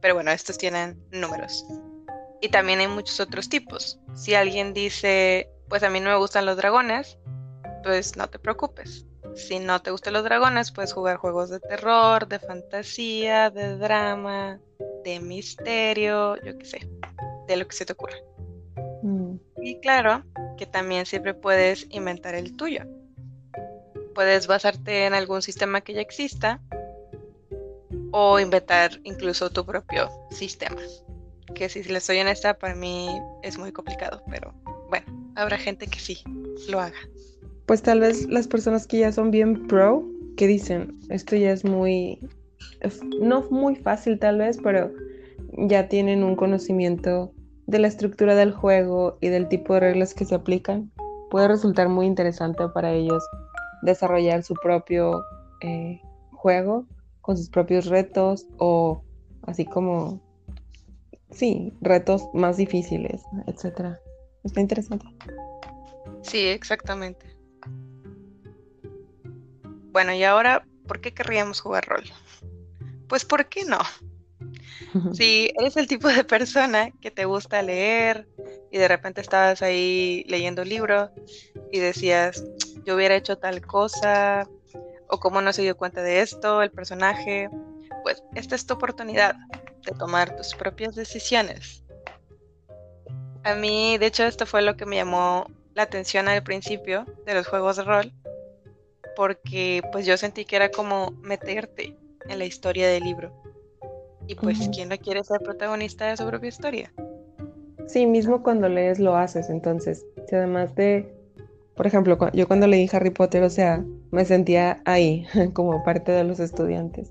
Pero bueno, estos tienen números. Y también hay muchos otros tipos. Si alguien dice, pues a mí no me gustan los dragones, pues no te preocupes. Si no te gustan los dragones, puedes jugar juegos de terror, de fantasía, de drama, de misterio, yo qué sé, de lo que se te ocurra. Mm. Y claro, que también siempre puedes inventar el tuyo. Puedes basarte en algún sistema que ya exista o inventar incluso tu propio sistema. Que si les soy honesta, para mí es muy complicado, pero bueno, habrá gente que sí lo haga. Pues tal vez las personas que ya son bien pro, que dicen, esto ya es muy, no muy fácil tal vez, pero ya tienen un conocimiento de la estructura del juego y del tipo de reglas que se aplican, puede resultar muy interesante para ellos desarrollar su propio eh, juego con sus propios retos o así como, sí, retos más difíciles, etcétera. Está interesante. Sí, exactamente. Bueno, y ahora, ¿por qué querríamos jugar rol? Pues, ¿por qué no? Si eres el tipo de persona que te gusta leer y de repente estabas ahí leyendo un libro y decías, yo hubiera hecho tal cosa, o cómo no se dio cuenta de esto, el personaje, pues esta es tu oportunidad de tomar tus propias decisiones. A mí, de hecho, esto fue lo que me llamó la atención al principio de los juegos de rol, porque pues yo sentí que era como meterte en la historia del libro. Y pues, ¿quién no quiere ser protagonista de su propia historia? Sí, mismo cuando lees lo haces, entonces, si además de, por ejemplo, yo cuando leí Harry Potter, o sea, me sentía ahí, [laughs] como parte de los estudiantes.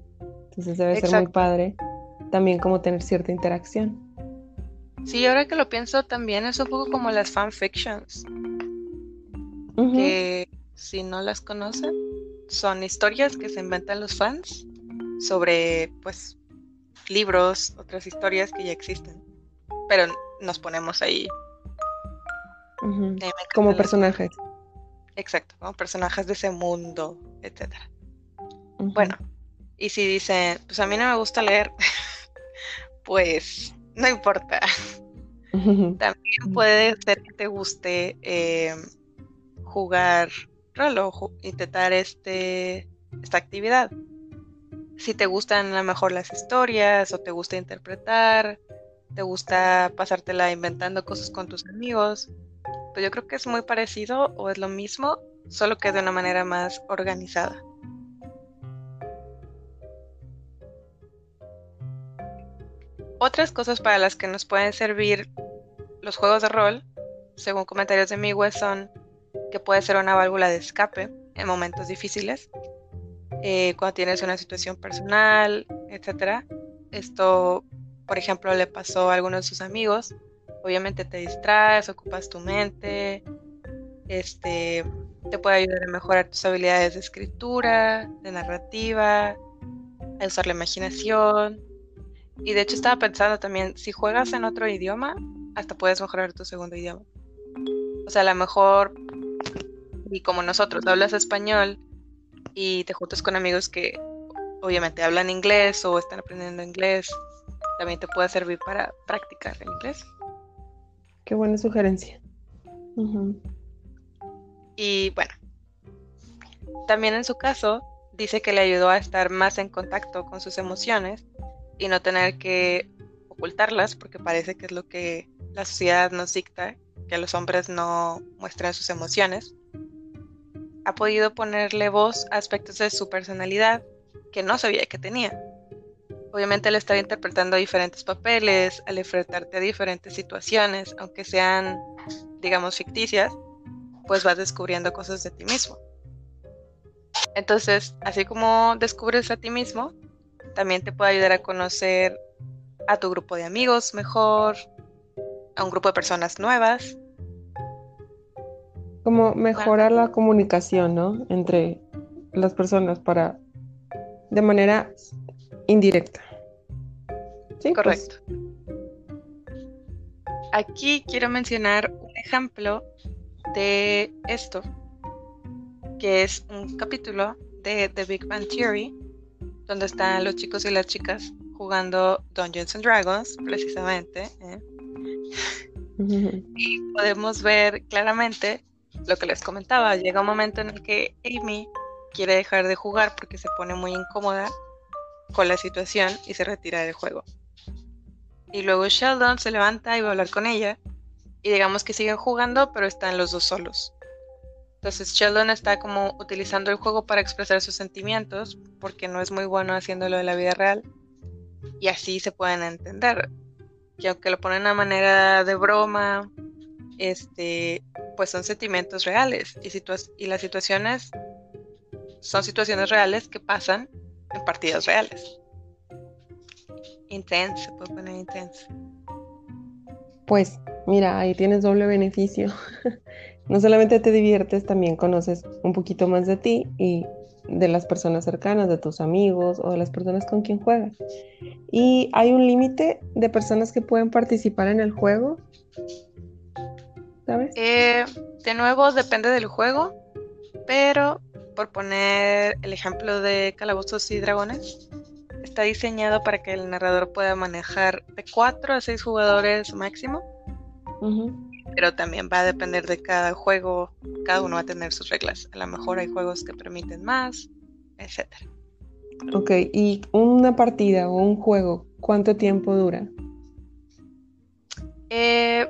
Entonces debe ser muy padre también como tener cierta interacción. Sí, ahora que lo pienso también es un poco como las fanfictions. Que si no las conocen, son historias que se inventan los fans sobre pues libros, otras historias que ya existen. Pero nos ponemos ahí. Como personajes. Exacto, como personajes de ese mundo, etcétera. Bueno, y si dicen, pues a mí no me gusta leer, [laughs] pues no importa. También puede ser que te guste eh, jugar rol o intentar este, esta actividad si te gustan a lo mejor las historias o te gusta interpretar, te gusta pasártela inventando cosas con tus amigos, pues yo creo que es muy parecido o es lo mismo, solo que de una manera más organizada. Otras cosas para las que nos pueden servir los juegos de rol, según comentarios de Miguel, son que puede ser una válvula de escape en momentos difíciles, eh, cuando tienes una situación personal, etcétera. Esto, por ejemplo, le pasó a algunos de sus amigos. Obviamente te distraes, ocupas tu mente, este, te puede ayudar a mejorar tus habilidades de escritura, de narrativa, a usar la imaginación. Y de hecho estaba pensando también, si juegas en otro idioma, hasta puedes mejorar tu segundo idioma. O sea, a lo mejor, y como nosotros hablas español y te juntas con amigos que obviamente hablan inglés o están aprendiendo inglés, también te puede servir para practicar el inglés. Qué buena sugerencia. Y bueno, también en su caso dice que le ayudó a estar más en contacto con sus emociones y no tener que ocultarlas porque parece que es lo que la sociedad nos dicta, que los hombres no muestran sus emociones ha podido ponerle voz a aspectos de su personalidad que no sabía que tenía. Obviamente él estaba interpretando diferentes papeles al enfrentarte a diferentes situaciones, aunque sean, digamos, ficticias, pues vas descubriendo cosas de ti mismo. Entonces, así como descubres a ti mismo, también te puede ayudar a conocer a tu grupo de amigos mejor, a un grupo de personas nuevas como mejorar la comunicación, ¿no? Entre las personas para de manera indirecta. Sí, pues. correcto. Aquí quiero mencionar un ejemplo de esto que es un capítulo de The Big Bang Theory, donde están los chicos y las chicas jugando Dungeons and Dragons, precisamente. ¿eh? y podemos ver claramente lo que les comentaba. Llega un momento en el que Amy quiere dejar de jugar porque se pone muy incómoda con la situación y se retira del juego. Y luego Sheldon se levanta y va a hablar con ella. Y digamos que siguen jugando, pero están los dos solos. Entonces Sheldon está como utilizando el juego para expresar sus sentimientos, porque no es muy bueno haciéndolo en la vida real. Y así se pueden entender. Que aunque lo ponen a manera de broma, este, pues son sentimientos reales. Y, las situaciones son situaciones reales que pasan en partidas reales. Intense, se puede poner intense. Pues mira, ahí tienes doble beneficio. [laughs] no solamente te diviertes, también conoces un poquito más de ti y de las personas cercanas, de tus amigos o de las personas con quien juegas. Y hay un límite de personas que pueden participar en el juego. ¿Sabes? Eh, de nuevo, depende del juego, pero por poner el ejemplo de Calabozos y Dragones, está diseñado para que el narrador pueda manejar de 4 a 6 jugadores máximo. Pero también va a depender de cada juego, cada uno va a tener sus reglas. A lo mejor hay juegos que permiten más, etc. Ok, ¿y una partida o un juego, cuánto tiempo dura? Eh,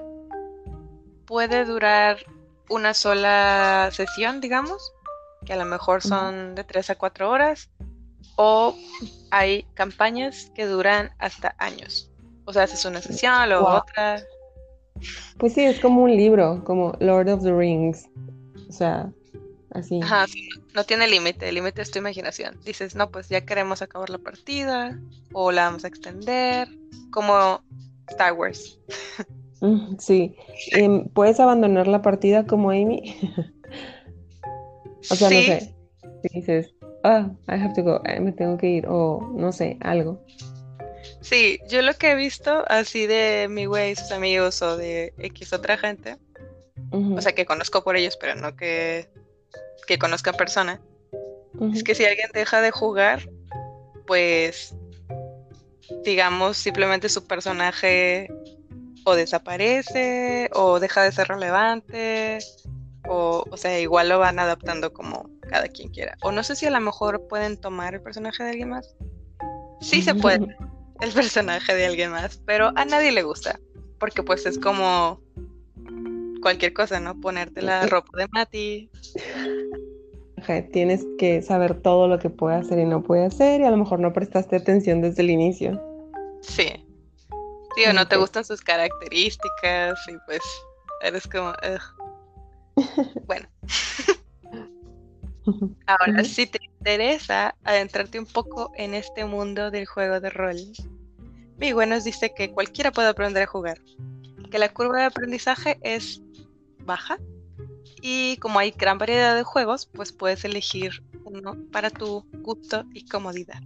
puede durar una sola sesión, digamos que a lo mejor son de 3 a 4 horas, o hay campañas que duran hasta años. O sea, haces una sesión, luego otra. Pues sí, es como un libro, como Lord of the Rings. O sea, así. Ajá, no, tiene límite, el límite es tu imaginación. Dices, no, pues ya queremos acabar la partida, o la vamos a extender, como Star Wars. [laughs] Sí, em, ¿puedes abandonar la partida como Amy? [laughs] O sea, no sé. Si dices, ah, I have to go, me tengo que ir, o no sé, algo. Sí, yo lo que he visto así de mi güey, sus amigos o de X otra gente, o sea, que conozco por ellos, pero no que, que conozca persona, es que si alguien deja de jugar, pues, digamos, simplemente su personaje o desaparece o deja de ser relevante o, o sea, igual lo van adaptando como cada quien quiera. O no sé si a lo mejor pueden tomar el personaje de alguien más. Sí se puede [laughs] el personaje de alguien más, pero a nadie le gusta. Porque pues es como cualquier cosa, ¿no? Ponerte la ropa de Mati. Tienes que saber todo lo que puede hacer y no puede hacer, y a lo mejor no prestaste atención desde el inicio. Sí. Sí, o no te gustan sus características, y pues eres como. [laughs] Bueno. [laughs] Ahora, si te interesa adentrarte un poco en este mundo del juego de rol, Miguel nos dice que cualquiera puede aprender a jugar, que la curva de aprendizaje es baja y como hay gran variedad de juegos, pues puedes elegir uno para tu gusto y comodidad.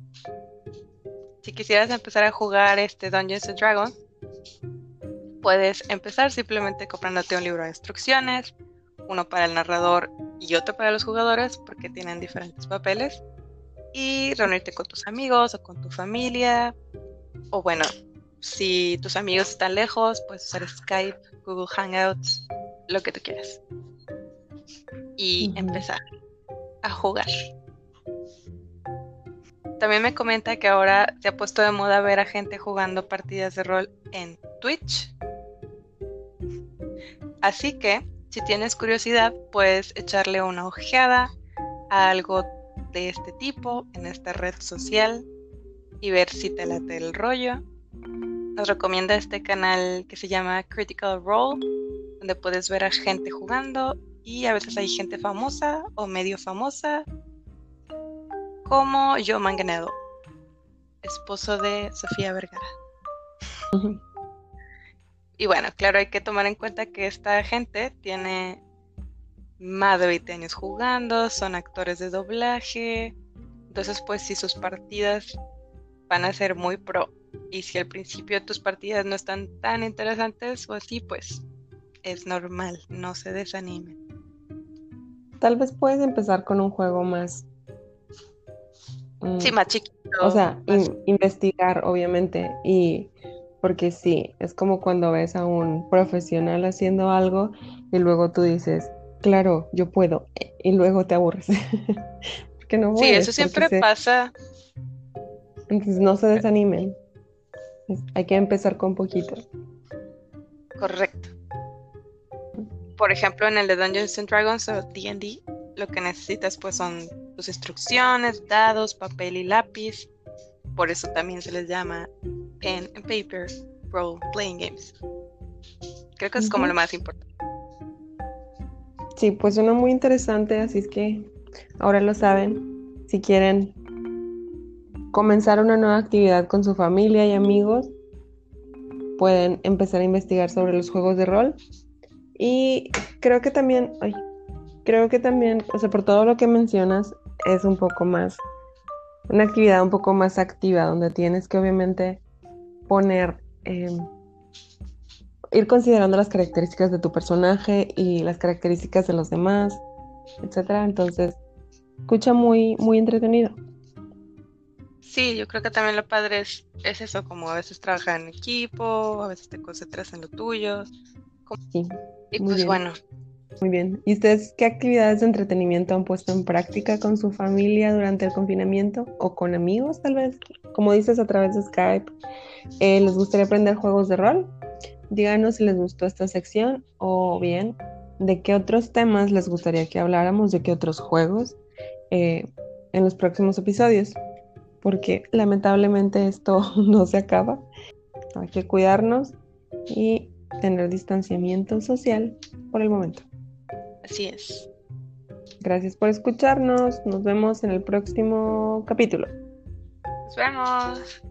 Si quisieras empezar a jugar este Dungeons and Dragons, puedes empezar simplemente comprándote un libro de instrucciones, uno para el narrador y otro para los jugadores porque tienen diferentes papeles y reunirte con tus amigos o con tu familia o bueno, si tus amigos están lejos, puedes usar Skype, Google Hangouts, lo que tú quieras. Y empezar a jugar. También me comenta que ahora se ha puesto de moda ver a gente jugando partidas de rol en Twitch. Así que si tienes curiosidad, puedes echarle una ojeada a algo de este tipo en esta red social y ver si te late el rollo. Nos recomienda este canal que se llama Critical Role, donde puedes ver a gente jugando y a veces hay gente famosa o medio famosa, como Joe Manganedo, esposo de Sofía Vergara. Y bueno, claro, hay que tomar en cuenta que esta gente tiene más de 20 años jugando, son actores de doblaje, entonces pues si sus partidas van a ser muy pro y si al principio tus partidas no están tan interesantes o así, pues es normal, no se desanimen. tal vez puedes empezar con un juego más. Mm, Sí, más chiquito. O sea, más- in- investigar, obviamente, y porque sí, es como cuando ves a un profesional haciendo algo y luego tú dices, claro, yo puedo, y luego te aburres. [laughs] Porque no sí, eso siempre se- pasa. Entonces no se desanimen. Es- Hay que empezar con poquito. Correcto. Por ejemplo, en el de Dungeons and Dragons o D&D, lo que necesitas pues son instrucciones, dados, papel y lápiz. Por eso también se les llama pen and paper role playing games. Creo que es como lo más importante. Sí, pues suena muy interesante, así es que ahora lo saben. Si quieren comenzar una nueva actividad con su familia y amigos, pueden empezar a investigar sobre los juegos de rol. Y creo que también, ay, creo que también, o sea, por todo lo que mencionas, es un poco más, una actividad un poco más activa, donde tienes que obviamente poner, em, ir considerando las características de tu personaje y las características de los demás, etcétera. Entonces, escucha muy, muy entretenido. Sí, yo creo que también lo padre es, es eso, como a veces trabajar en equipo, a veces te concentras en lo tuyo. Sí, Y pues bien. bueno, muy bien. ¿Y ustedes qué actividades de entretenimiento han puesto en práctica con su familia durante el confinamiento o con amigos, tal vez? Como dices, a través de Skype. Eh, ¿les gustaría aprender juegos de rol? Díganos si les gustó esta sección o bien de qué otros temas les gustaría que habláramos, de qué otros juegos eh, en los próximos episodios. Porque lamentablemente esto [laughs] no se acaba. Hay que cuidarnos y tener distanciamiento social por el momento. Así es. Gracias por escucharnos. Nos vemos en el próximo capítulo. Nos vemos.